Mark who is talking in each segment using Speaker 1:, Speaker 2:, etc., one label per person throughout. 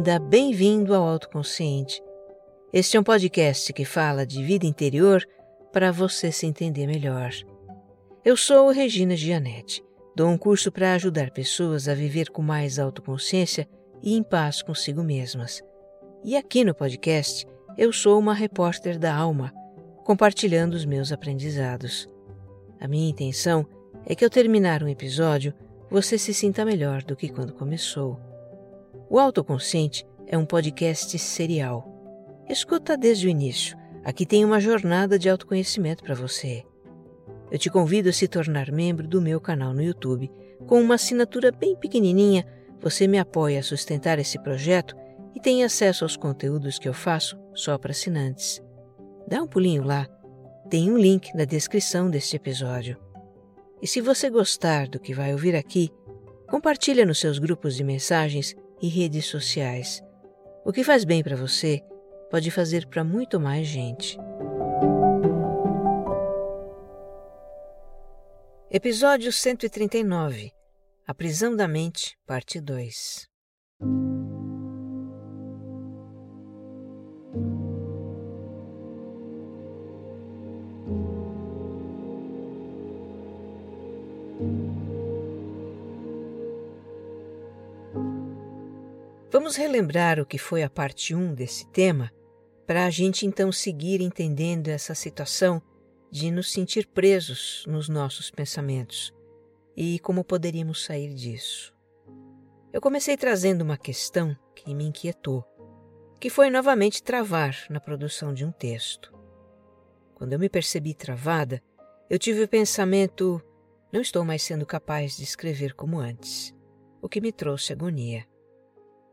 Speaker 1: bem-vinda, bem-vindo ao Autoconsciente. Este é um podcast que fala de vida interior para você se entender melhor. Eu sou Regina Gianetti. Dou um curso para ajudar pessoas a viver com mais autoconsciência e em paz consigo mesmas. E aqui no podcast, eu sou uma repórter da alma, compartilhando os meus aprendizados. A minha intenção é que ao terminar um episódio, você se sinta melhor do que quando começou. O Autoconsciente é um podcast serial. Escuta desde o início. Aqui tem uma jornada de autoconhecimento para você. Eu te convido a se tornar membro do meu canal no YouTube. Com uma assinatura bem pequenininha, você me apoia a sustentar esse projeto e tem acesso aos conteúdos que eu faço só para assinantes. Dá um pulinho lá. Tem um link na descrição deste episódio. E se você gostar do que vai ouvir aqui, compartilha nos seus grupos de mensagens e redes sociais. O que faz bem para você pode fazer para muito mais gente. Episódio 139 A Prisão da Mente, Parte 2 Vamos relembrar o que foi a parte 1 desse tema, para a gente então seguir entendendo essa situação de nos sentir presos nos nossos pensamentos e como poderíamos sair disso. Eu comecei trazendo uma questão que me inquietou, que foi novamente travar na produção de um texto. Quando eu me percebi travada, eu tive o pensamento: não estou mais sendo capaz de escrever como antes, o que me trouxe agonia.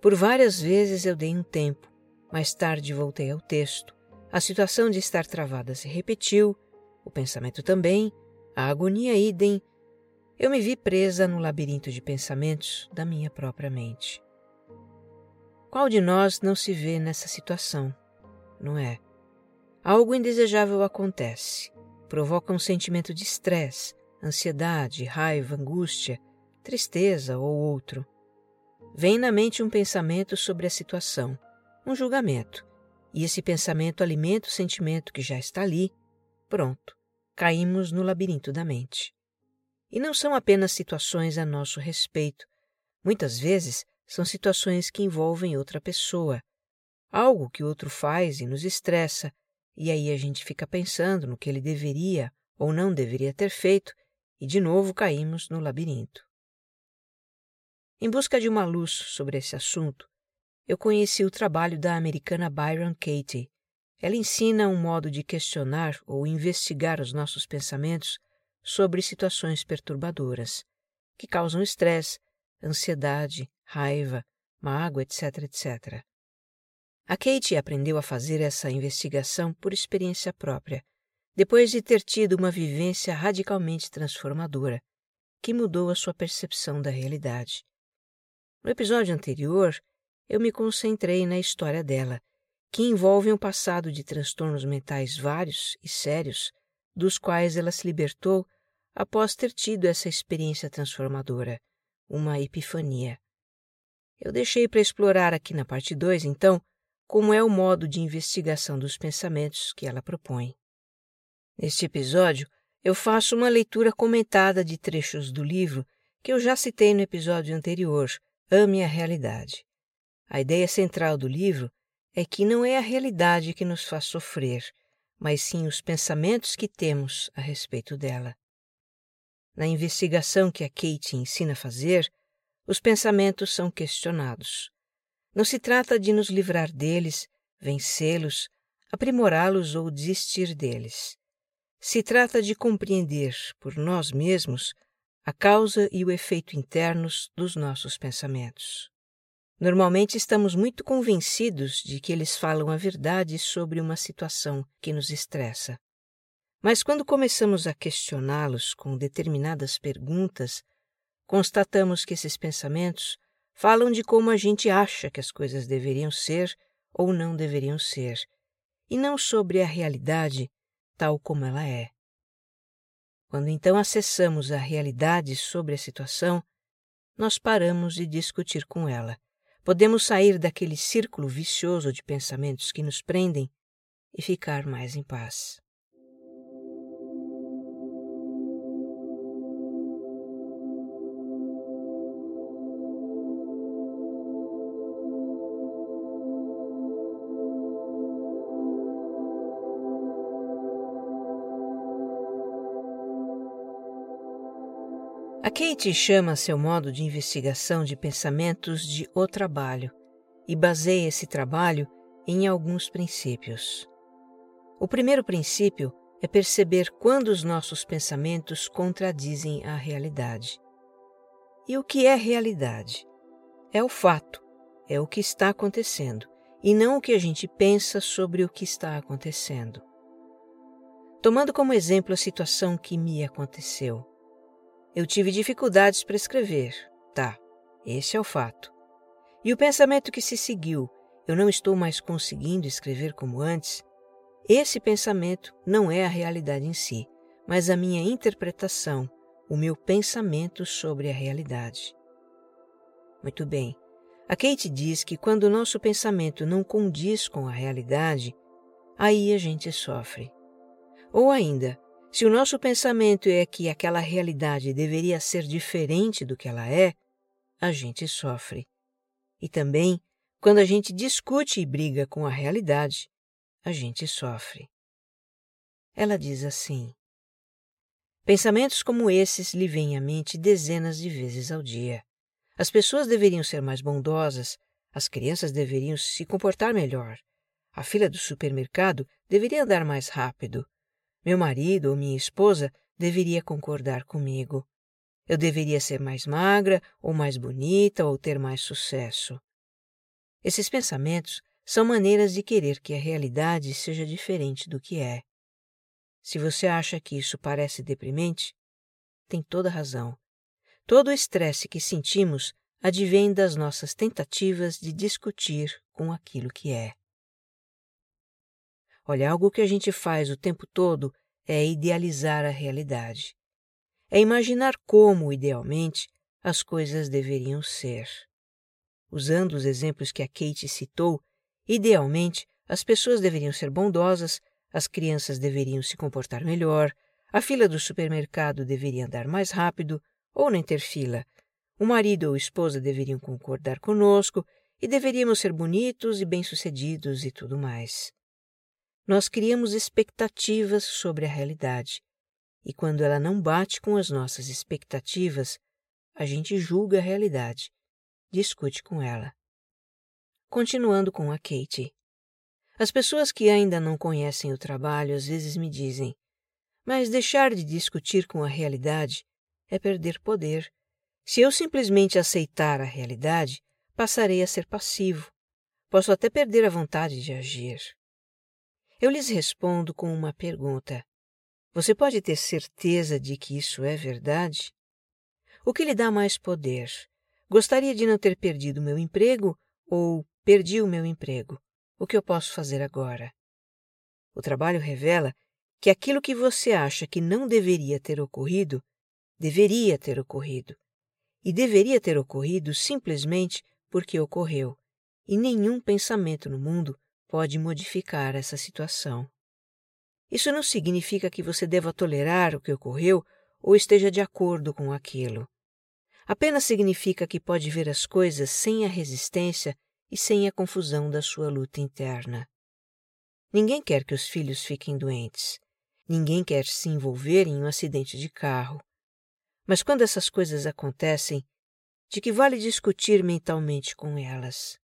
Speaker 1: Por várias vezes eu dei um tempo, mais tarde voltei ao texto. A situação de estar travada se repetiu, o pensamento também, a agonia idem. Eu me vi presa no labirinto de pensamentos da minha própria mente. Qual de nós não se vê nessa situação, não é? Algo indesejável acontece, provoca um sentimento de estresse, ansiedade, raiva, angústia, tristeza ou outro. Vem na mente um pensamento sobre a situação, um julgamento, e esse pensamento alimenta o sentimento que já está ali. Pronto, caímos no labirinto da mente. E não são apenas situações a nosso respeito. Muitas vezes são situações que envolvem outra pessoa, algo que o outro faz e nos estressa, e aí a gente fica pensando no que ele deveria ou não deveria ter feito, e de novo caímos no labirinto. Em busca de uma luz sobre esse assunto, eu conheci o trabalho da americana Byron Katie. Ela ensina um modo de questionar ou investigar os nossos pensamentos sobre situações perturbadoras, que causam estresse, ansiedade, raiva, mágoa, etc, etc. A Kate aprendeu a fazer essa investigação por experiência própria, depois de ter tido uma vivência radicalmente transformadora, que mudou a sua percepção da realidade. No episódio anterior, eu me concentrei na história dela, que envolve um passado de transtornos mentais vários e sérios, dos quais ela se libertou após ter tido essa experiência transformadora, uma epifania. Eu deixei para explorar aqui na parte 2, então, como é o modo de investigação dos pensamentos que ela propõe. Neste episódio, eu faço uma leitura comentada de trechos do livro que eu já citei no episódio anterior, Ame a realidade. A ideia central do livro é que não é a realidade que nos faz sofrer, mas sim os pensamentos que temos a respeito dela. Na investigação que a Kate ensina a fazer, os pensamentos são questionados. Não se trata de nos livrar deles, vencê-los, aprimorá-los ou desistir deles. Se trata de compreender por nós mesmos a causa e o efeito internos dos nossos pensamentos. Normalmente estamos muito convencidos de que eles falam a verdade sobre uma situação que nos estressa. Mas quando começamos a questioná-los com determinadas perguntas, constatamos que esses pensamentos falam de como a gente acha que as coisas deveriam ser ou não deveriam ser, e não sobre a realidade tal como ela é. Quando então acessamos a realidade sobre a situação, nós paramos de discutir com ela, podemos sair daquele círculo vicioso de pensamentos que nos prendem e ficar mais em paz. Kate chama seu modo de investigação de pensamentos de O Trabalho e baseia esse trabalho em alguns princípios. O primeiro princípio é perceber quando os nossos pensamentos contradizem a realidade. E o que é realidade? É o fato, é o que está acontecendo, e não o que a gente pensa sobre o que está acontecendo. Tomando como exemplo a situação que me aconteceu. Eu tive dificuldades para escrever. Tá, esse é o fato. E o pensamento que se seguiu, eu não estou mais conseguindo escrever como antes, esse pensamento não é a realidade em si, mas a minha interpretação, o meu pensamento sobre a realidade. Muito bem. A Kate diz que quando o nosso pensamento não condiz com a realidade, aí a gente sofre. Ou ainda, se o nosso pensamento é que aquela realidade deveria ser diferente do que ela é, a gente sofre. E também, quando a gente discute e briga com a realidade, a gente sofre. Ela diz assim: Pensamentos como esses lhe vêm à mente dezenas de vezes ao dia. As pessoas deveriam ser mais bondosas, as crianças deveriam se comportar melhor, a fila do supermercado deveria andar mais rápido, meu marido ou minha esposa deveria concordar comigo. Eu deveria ser mais magra ou mais bonita ou ter mais sucesso. Esses pensamentos são maneiras de querer que a realidade seja diferente do que é. Se você acha que isso parece deprimente, tem toda razão. Todo o estresse que sentimos advém das nossas tentativas de discutir com aquilo que é. Olha, algo que a gente faz o tempo todo é idealizar a realidade. É imaginar como, idealmente, as coisas deveriam ser. Usando os exemplos que a Kate citou, idealmente as pessoas deveriam ser bondosas, as crianças deveriam se comportar melhor, a fila do supermercado deveria andar mais rápido ou nem ter fila, o marido ou esposa deveriam concordar conosco e deveríamos ser bonitos e bem-sucedidos e tudo mais. Nós criamos expectativas sobre a realidade, e quando ela não bate com as nossas expectativas, a gente julga a realidade, discute com ela. Continuando com a Kate. As pessoas que ainda não conhecem o trabalho às vezes me dizem: Mas deixar de discutir com a realidade é perder poder. Se eu simplesmente aceitar a realidade, passarei a ser passivo. Posso até perder a vontade de agir. Eu lhes respondo com uma pergunta: Você pode ter certeza de que isso é verdade? O que lhe dá mais poder? Gostaria de não ter perdido meu emprego ou perdi o meu emprego? O que eu posso fazer agora? O trabalho revela que aquilo que você acha que não deveria ter ocorrido, deveria ter ocorrido. E deveria ter ocorrido simplesmente porque ocorreu. E nenhum pensamento no mundo pode modificar essa situação. Isso não significa que você deva tolerar o que ocorreu ou esteja de acordo com aquilo. Apenas significa que pode ver as coisas sem a resistência e sem a confusão da sua luta interna. Ninguém quer que os filhos fiquem doentes. Ninguém quer se envolver em um acidente de carro. Mas quando essas coisas acontecem, de que vale discutir mentalmente com elas?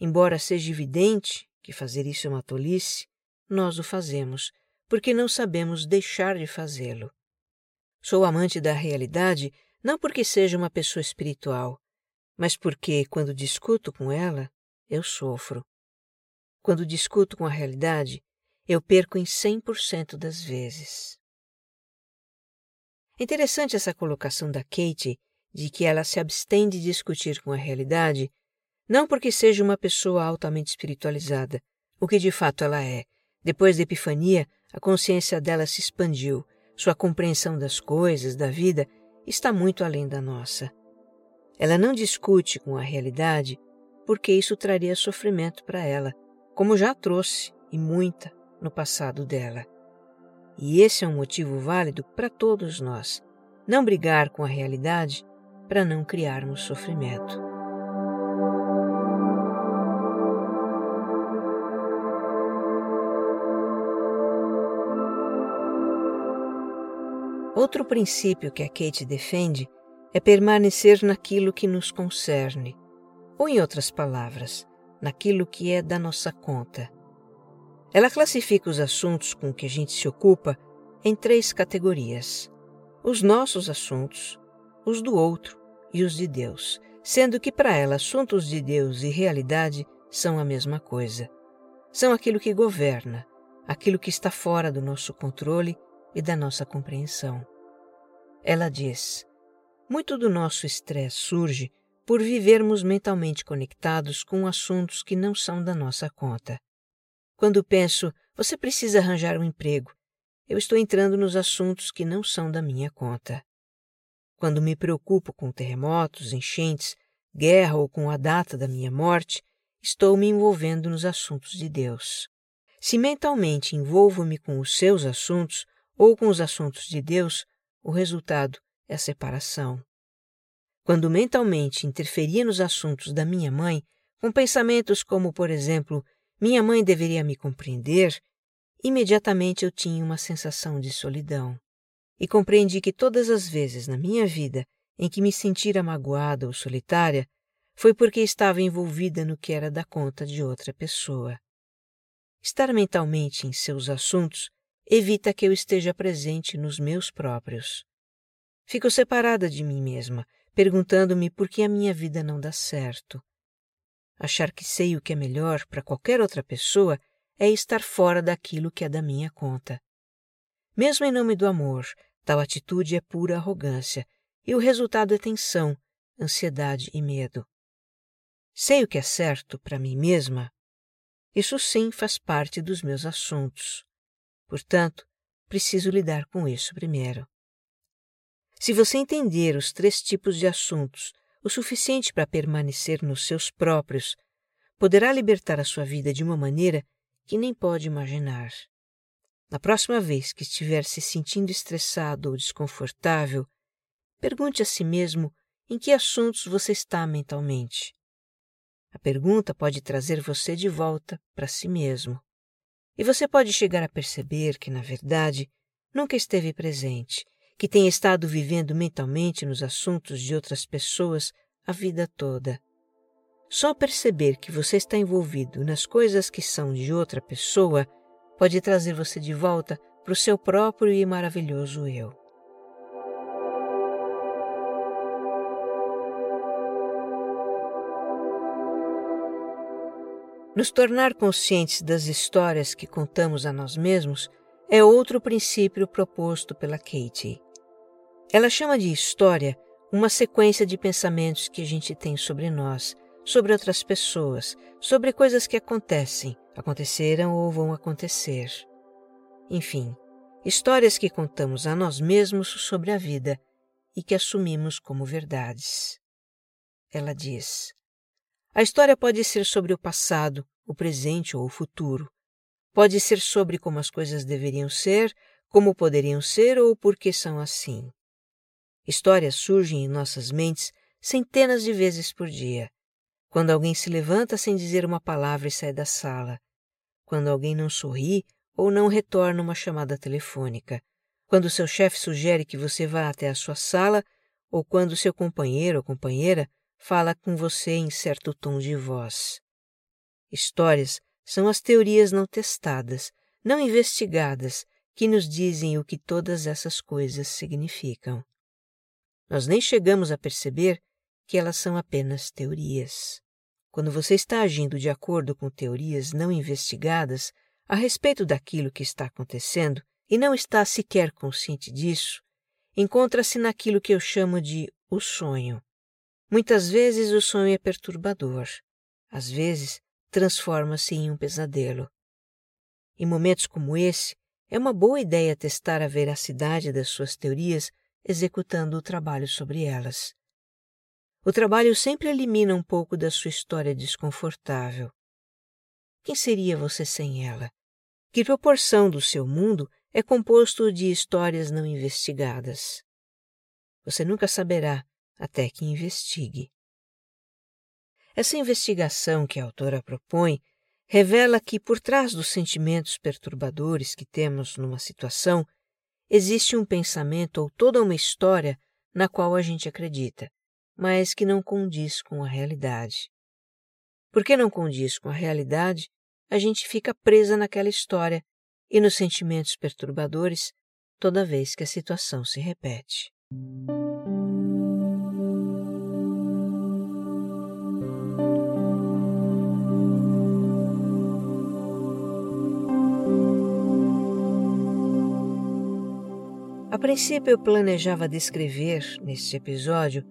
Speaker 1: Embora seja evidente que fazer isso é uma tolice, nós o fazemos, porque não sabemos deixar de fazê-lo. Sou amante da realidade não porque seja uma pessoa espiritual, mas porque, quando discuto com ela, eu sofro. Quando discuto com a realidade, eu perco em 100% das vezes. É interessante essa colocação da Kate de que ela se abstém de discutir com a realidade não porque seja uma pessoa altamente espiritualizada, o que de fato ela é. Depois da Epifania, a consciência dela se expandiu, sua compreensão das coisas, da vida, está muito além da nossa. Ela não discute com a realidade porque isso traria sofrimento para ela, como já trouxe, e muita, no passado dela. E esse é um motivo válido para todos nós. Não brigar com a realidade para não criarmos sofrimento. Outro princípio que a Kate defende é permanecer naquilo que nos concerne, ou, em outras palavras, naquilo que é da nossa conta. Ela classifica os assuntos com que a gente se ocupa em três categorias: os nossos assuntos, os do outro e os de Deus, sendo que para ela assuntos de Deus e realidade são a mesma coisa. São aquilo que governa, aquilo que está fora do nosso controle e da nossa compreensão. Ela diz: muito do nosso estresse surge por vivermos mentalmente conectados com assuntos que não são da nossa conta. Quando penso, você precisa arranjar um emprego, eu estou entrando nos assuntos que não são da minha conta. Quando me preocupo com terremotos, enchentes, guerra ou com a data da minha morte, estou me envolvendo nos assuntos de Deus. Se mentalmente envolvo-me com os seus assuntos ou com os assuntos de Deus, o resultado é a separação. Quando mentalmente interferia nos assuntos da minha mãe, com pensamentos como, por exemplo, minha mãe deveria me compreender, imediatamente eu tinha uma sensação de solidão e compreendi que todas as vezes na minha vida em que me sentira magoada ou solitária foi porque estava envolvida no que era da conta de outra pessoa. Estar mentalmente em seus assuntos evita que eu esteja presente nos meus próprios. Fico separada de mim mesma, perguntando-me por que a minha vida não dá certo. Achar que sei o que é melhor para qualquer outra pessoa é estar fora daquilo que é da minha conta. Mesmo em nome do amor, Tal atitude é pura arrogância e o resultado é tensão, ansiedade e medo. Sei o que é certo para mim mesma? Isso sim faz parte dos meus assuntos. Portanto, preciso lidar com isso primeiro. Se você entender os três tipos de assuntos o suficiente para permanecer nos seus próprios, poderá libertar a sua vida de uma maneira que nem pode imaginar. Na próxima vez que estiver se sentindo estressado ou desconfortável, pergunte a si mesmo em que assuntos você está mentalmente. A pergunta pode trazer você de volta para si mesmo. E você pode chegar a perceber que, na verdade, nunca esteve presente, que tem estado vivendo mentalmente nos assuntos de outras pessoas a vida toda. Só perceber que você está envolvido nas coisas que são de outra pessoa pode trazer você de volta para o seu próprio e maravilhoso eu. Nos tornar conscientes das histórias que contamos a nós mesmos é outro princípio proposto pela Katie. Ela chama de história uma sequência de pensamentos que a gente tem sobre nós, sobre outras pessoas, sobre coisas que acontecem, aconteceram ou vão acontecer. Enfim, histórias que contamos a nós mesmos sobre a vida e que assumimos como verdades. Ela diz: A história pode ser sobre o passado, o presente ou o futuro. Pode ser sobre como as coisas deveriam ser, como poderiam ser ou por que são assim. Histórias surgem em nossas mentes centenas de vezes por dia. Quando alguém se levanta sem dizer uma palavra e sai da sala, quando alguém não sorri ou não retorna uma chamada telefônica, quando seu chefe sugere que você vá até a sua sala ou quando seu companheiro ou companheira fala com você em certo tom de voz. Histórias são as teorias não testadas, não investigadas, que nos dizem o que todas essas coisas significam. Nós nem chegamos a perceber que elas são apenas teorias. Quando você está agindo de acordo com teorias não investigadas a respeito daquilo que está acontecendo e não está sequer consciente disso, encontra-se naquilo que eu chamo de o sonho. Muitas vezes o sonho é perturbador, às vezes transforma-se em um pesadelo. Em momentos como esse, é uma boa ideia testar a veracidade das suas teorias executando o trabalho sobre elas. o trabalho sempre elimina um pouco da sua história desconfortável. Quem seria você sem ela? Que proporção do seu mundo é composto de histórias não investigadas? Você nunca saberá até que investigue. Essa investigação que a autora propõe revela que, por trás dos sentimentos perturbadores que temos numa situação, existe um pensamento ou toda uma história na qual a gente acredita, mas que não condiz com a realidade. Porque não condiz com a realidade, a gente fica presa naquela história e nos sentimentos perturbadores toda vez que a situação se repete. Princípio, eu planejava descrever, neste episódio,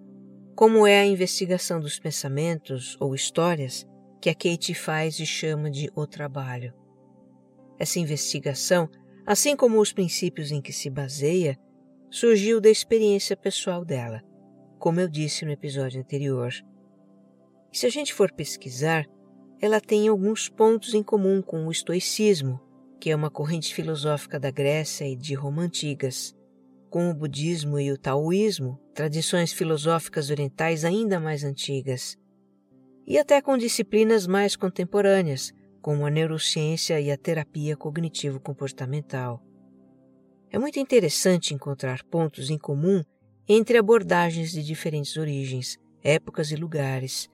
Speaker 1: como é a investigação dos pensamentos ou histórias que a Kate faz e chama de o trabalho. Essa investigação, assim como os princípios em que se baseia, surgiu da experiência pessoal dela, como eu disse no episódio anterior. E se a gente for pesquisar, ela tem alguns pontos em comum com o estoicismo, que é uma corrente filosófica da Grécia e de Roma antigas com o budismo e o taoísmo, tradições filosóficas orientais ainda mais antigas, e até com disciplinas mais contemporâneas, como a neurociência e a terapia cognitivo-comportamental. É muito interessante encontrar pontos em comum entre abordagens de diferentes origens, épocas e lugares.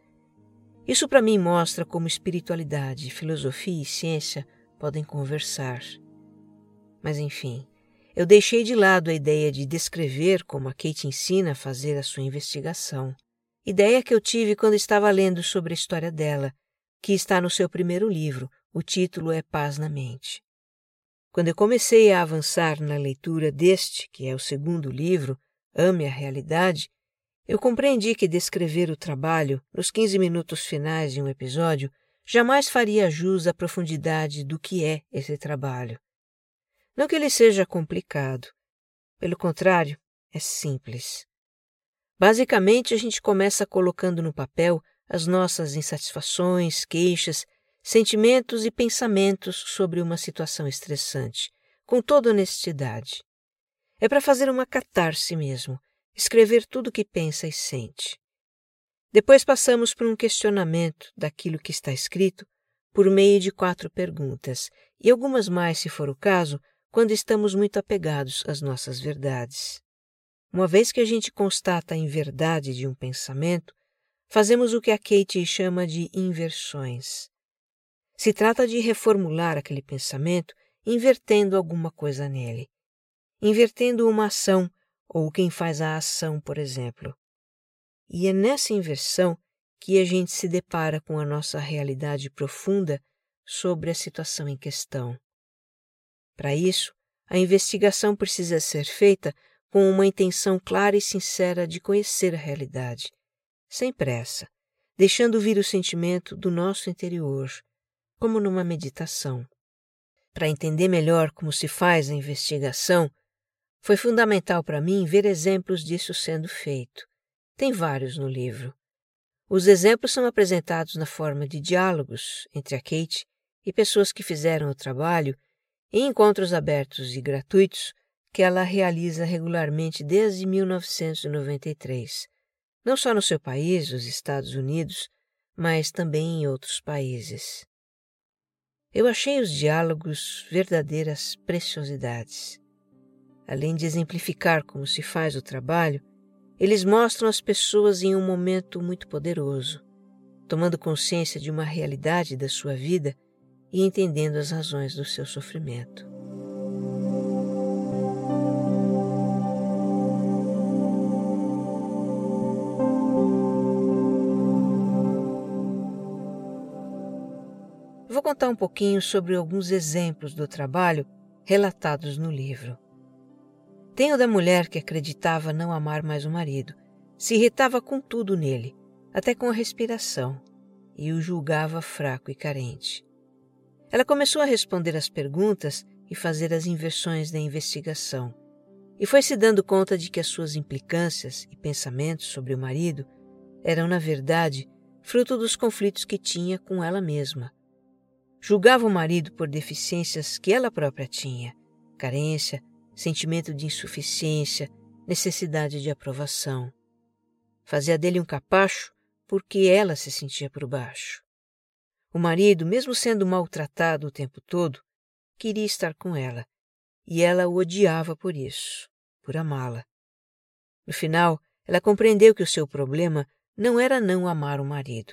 Speaker 1: Isso para mim mostra como espiritualidade, filosofia e ciência podem conversar. Mas enfim, eu deixei de lado a ideia de descrever como a Kate ensina a fazer a sua investigação. Ideia que eu tive quando estava lendo sobre a história dela, que está no seu primeiro livro. O título é Paz na Mente. Quando eu comecei a avançar na leitura deste, que é o segundo livro, Ame a Realidade, eu compreendi que descrever o trabalho nos 15 minutos finais de um episódio jamais faria jus à profundidade do que é esse trabalho. Não que ele seja complicado. Pelo contrário, é simples. Basicamente, a gente começa colocando no papel as nossas insatisfações, queixas, sentimentos e pensamentos sobre uma situação estressante, com toda honestidade. É para fazer uma catarse mesmo, escrever tudo o que pensa e sente. Depois passamos por um questionamento daquilo que está escrito por meio de quatro perguntas, e algumas mais, se for o caso, quando estamos muito apegados às nossas verdades. Uma vez que a gente constata a inverdade de um pensamento, fazemos o que a Kate chama de inversões. Se trata de reformular aquele pensamento invertendo alguma coisa nele, invertendo uma ação ou quem faz a ação, por exemplo. E é nessa inversão que a gente se depara com a nossa realidade profunda sobre a situação em questão. Para isso, a investigação precisa ser feita com uma intenção clara e sincera de conhecer a realidade, sem pressa, deixando vir o sentimento do nosso interior, como numa meditação. Para entender melhor como se faz a investigação, foi fundamental para mim ver exemplos disso sendo feito. Tem vários no livro. Os exemplos são apresentados na forma de diálogos entre a Kate e pessoas que fizeram o trabalho em encontros abertos e gratuitos que ela realiza regularmente desde 1993, não só no seu país, os Estados Unidos, mas também em outros países. Eu achei os diálogos verdadeiras preciosidades. Além de exemplificar como se faz o trabalho, eles mostram as pessoas em um momento muito poderoso, tomando consciência de uma realidade da sua vida e entendendo as razões do seu sofrimento. Vou contar um pouquinho sobre alguns exemplos do trabalho relatados no livro. Tem o da mulher que acreditava não amar mais o marido, se irritava com tudo nele, até com a respiração, e o julgava fraco e carente. Ela começou a responder as perguntas e fazer as inversões da investigação, e foi se dando conta de que as suas implicâncias e pensamentos sobre o marido eram, na verdade, fruto dos conflitos que tinha com ela mesma. Julgava o marido por deficiências que ela própria tinha: carência, sentimento de insuficiência, necessidade de aprovação. Fazia dele um capacho porque ela se sentia por baixo. O marido, mesmo sendo maltratado o tempo todo, queria estar com ela, e ela o odiava por isso, por amá-la. No final, ela compreendeu que o seu problema não era não amar o marido,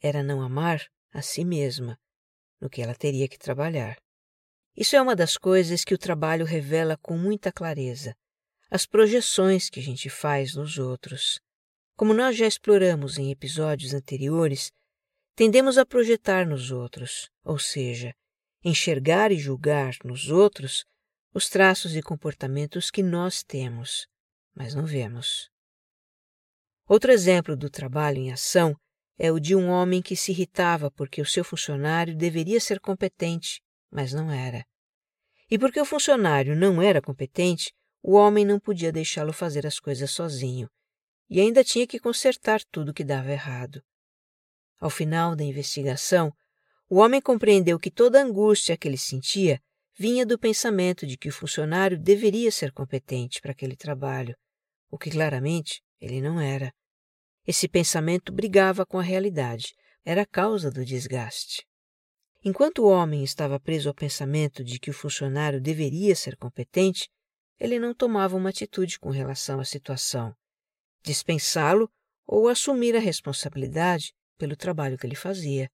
Speaker 1: era não amar a si mesma, no que ela teria que trabalhar. Isso é uma das coisas que o trabalho revela com muita clareza, as projeções que a gente faz nos outros. Como nós já exploramos em episódios anteriores, tendemos a projetar nos outros, ou seja, enxergar e julgar nos outros os traços e comportamentos que nós temos, mas não vemos. Outro exemplo do trabalho em ação é o de um homem que se irritava porque o seu funcionário deveria ser competente, mas não era. E porque o funcionário não era competente, o homem não podia deixá-lo fazer as coisas sozinho e ainda tinha que consertar tudo que dava errado. Ao final da investigação, o homem compreendeu que toda a angústia que ele sentia vinha do pensamento de que o funcionário deveria ser competente para aquele trabalho, o que claramente ele não era. Esse pensamento brigava com a realidade, era a causa do desgaste. Enquanto o homem estava preso ao pensamento de que o funcionário deveria ser competente, ele não tomava uma atitude com relação à situação dispensá-lo ou assumir a responsabilidade pelo trabalho que ele fazia.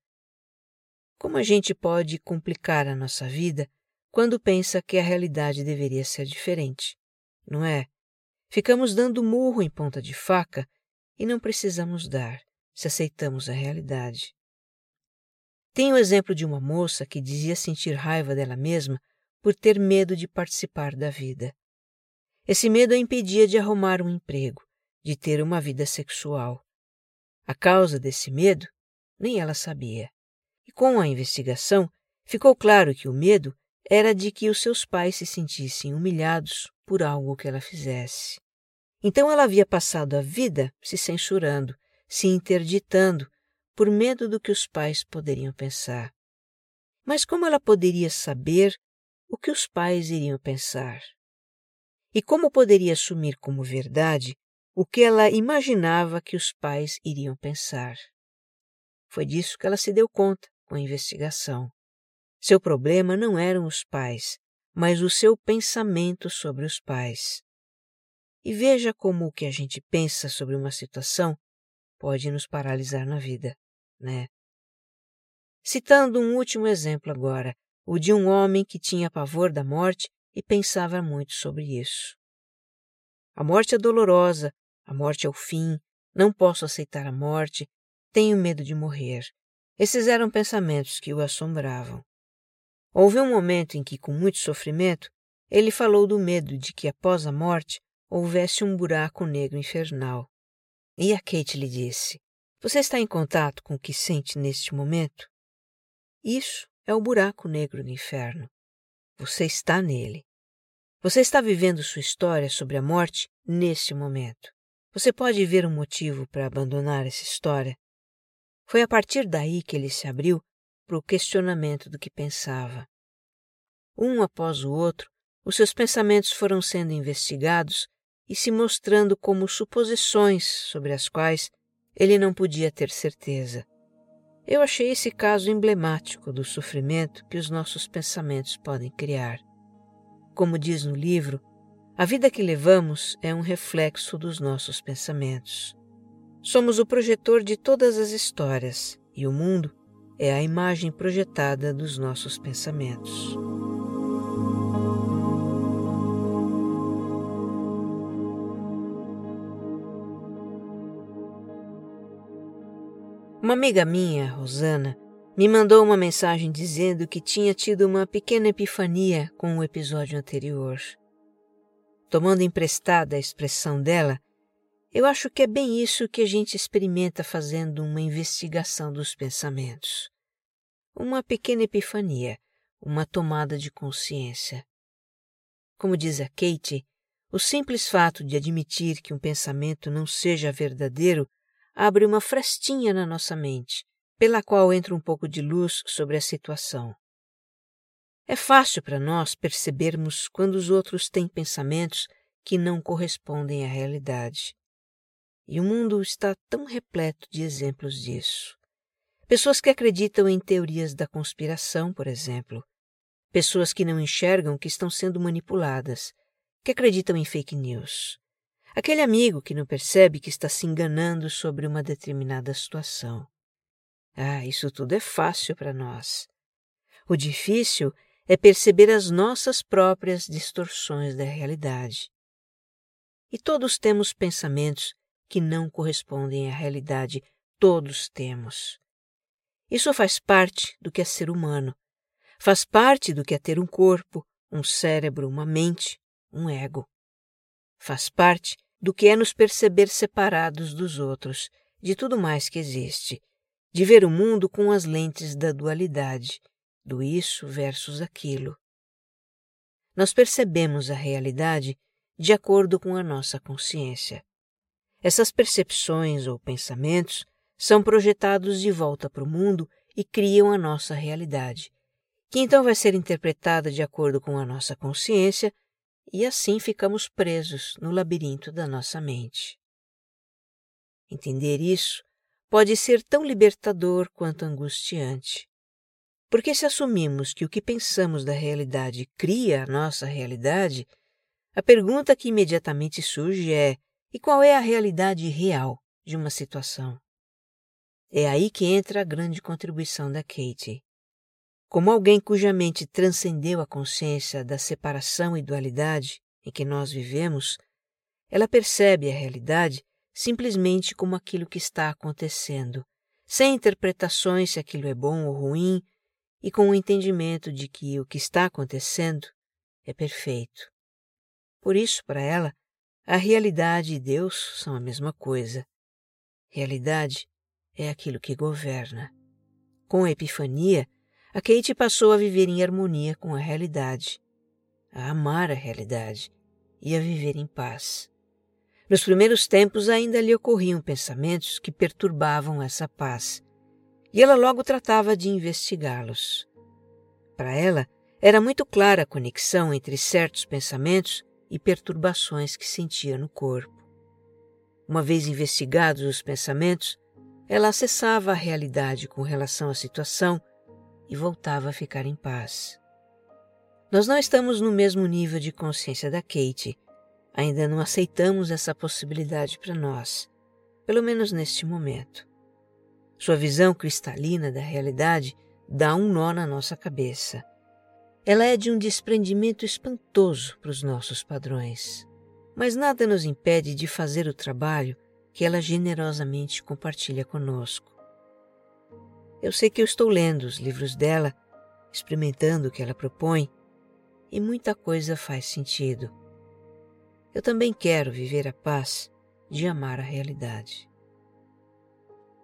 Speaker 1: Como a gente pode complicar a nossa vida quando pensa que a realidade deveria ser diferente, não é? Ficamos dando murro em ponta de faca e não precisamos dar se aceitamos a realidade. Tem o exemplo de uma moça que dizia sentir raiva dela mesma por ter medo de participar da vida. Esse medo a impedia de arrumar um emprego, de ter uma vida sexual. A causa desse medo nem ela sabia. E com a investigação, ficou claro que o medo era de que os seus pais se sentissem humilhados por algo que ela fizesse. Então ela havia passado a vida se censurando, se interditando, por medo do que os pais poderiam pensar. Mas como ela poderia saber o que os pais iriam pensar? E como poderia assumir como verdade o que ela imaginava que os pais iriam pensar. Foi disso que ela se deu conta com a investigação. Seu problema não eram os pais, mas o seu pensamento sobre os pais. E veja como o que a gente pensa sobre uma situação pode nos paralisar na vida, né? Citando um último exemplo agora, o de um homem que tinha pavor da morte e pensava muito sobre isso. A morte é dolorosa, a morte é o fim, não posso aceitar a morte, tenho medo de morrer. Esses eram pensamentos que o assombravam. Houve um momento em que, com muito sofrimento, ele falou do medo de que após a morte houvesse um buraco negro infernal. E a Kate lhe disse: Você está em contato com o que sente neste momento? Isso é o buraco negro do inferno. Você está nele. Você está vivendo sua história sobre a morte neste momento. Você pode ver um motivo para abandonar essa história? Foi a partir daí que ele se abriu para o questionamento do que pensava. Um após o outro, os seus pensamentos foram sendo investigados e se mostrando como suposições sobre as quais ele não podia ter certeza. Eu achei esse caso emblemático do sofrimento que os nossos pensamentos podem criar. Como diz no livro, a vida que levamos é um reflexo dos nossos pensamentos. Somos o projetor de todas as histórias e o mundo é a imagem projetada dos nossos pensamentos. Uma amiga minha, Rosana, me mandou uma mensagem dizendo que tinha tido uma pequena epifania com o episódio anterior. Tomando emprestada a expressão dela, eu acho que é bem isso que a gente experimenta fazendo uma investigação dos pensamentos. Uma pequena epifania, uma tomada de consciência. Como diz a Kate, o simples fato de admitir que um pensamento não seja verdadeiro abre uma frestinha na nossa mente, pela qual entra um pouco de luz sobre a situação. É fácil para nós percebermos quando os outros têm pensamentos que não correspondem à realidade. E o mundo está tão repleto de exemplos disso. Pessoas que acreditam em teorias da conspiração, por exemplo. Pessoas que não enxergam que estão sendo manipuladas, que acreditam em fake news. Aquele amigo que não percebe que está se enganando sobre uma determinada situação. Ah, isso tudo é fácil para nós. O difícil é perceber as nossas próprias distorções da realidade. E todos temos pensamentos que não correspondem à realidade, todos temos. Isso faz parte do que é ser humano, faz parte do que é ter um corpo, um cérebro, uma mente, um ego. Faz parte do que é nos perceber separados dos outros, de tudo mais que existe, de ver o mundo com as lentes da dualidade, do isso versus aquilo. Nós percebemos a realidade de acordo com a nossa consciência. Essas percepções ou pensamentos são projetados de volta para o mundo e criam a nossa realidade, que então vai ser interpretada de acordo com a nossa consciência e assim ficamos presos no labirinto da nossa mente. Entender isso pode ser tão libertador quanto angustiante. Porque se assumimos que o que pensamos da realidade cria a nossa realidade, a pergunta que imediatamente surge é: e qual é a realidade real de uma situação? É aí que entra a grande contribuição da Katie. Como alguém cuja mente transcendeu a consciência da separação e dualidade em que nós vivemos, ela percebe a realidade simplesmente como aquilo que está acontecendo, sem interpretações se aquilo é bom ou ruim, e com o entendimento de que o que está acontecendo é perfeito. Por isso, para ela, a realidade e Deus são a mesma coisa. Realidade é aquilo que governa. Com a epifania, a Kate passou a viver em harmonia com a realidade, a amar a realidade e a viver em paz. Nos primeiros tempos ainda lhe ocorriam pensamentos que perturbavam essa paz, e ela logo tratava de investigá-los. Para ela, era muito clara a conexão entre certos pensamentos e perturbações que sentia no corpo. Uma vez investigados os pensamentos, ela acessava a realidade com relação à situação e voltava a ficar em paz. Nós não estamos no mesmo nível de consciência da Kate. Ainda não aceitamos essa possibilidade para nós, pelo menos neste momento. Sua visão cristalina da realidade dá um nó na nossa cabeça. Ela é de um desprendimento espantoso para os nossos padrões. Mas nada nos impede de fazer o trabalho que ela generosamente compartilha conosco. Eu sei que eu estou lendo os livros dela, experimentando o que ela propõe, e muita coisa faz sentido. Eu também quero viver a paz de amar a realidade.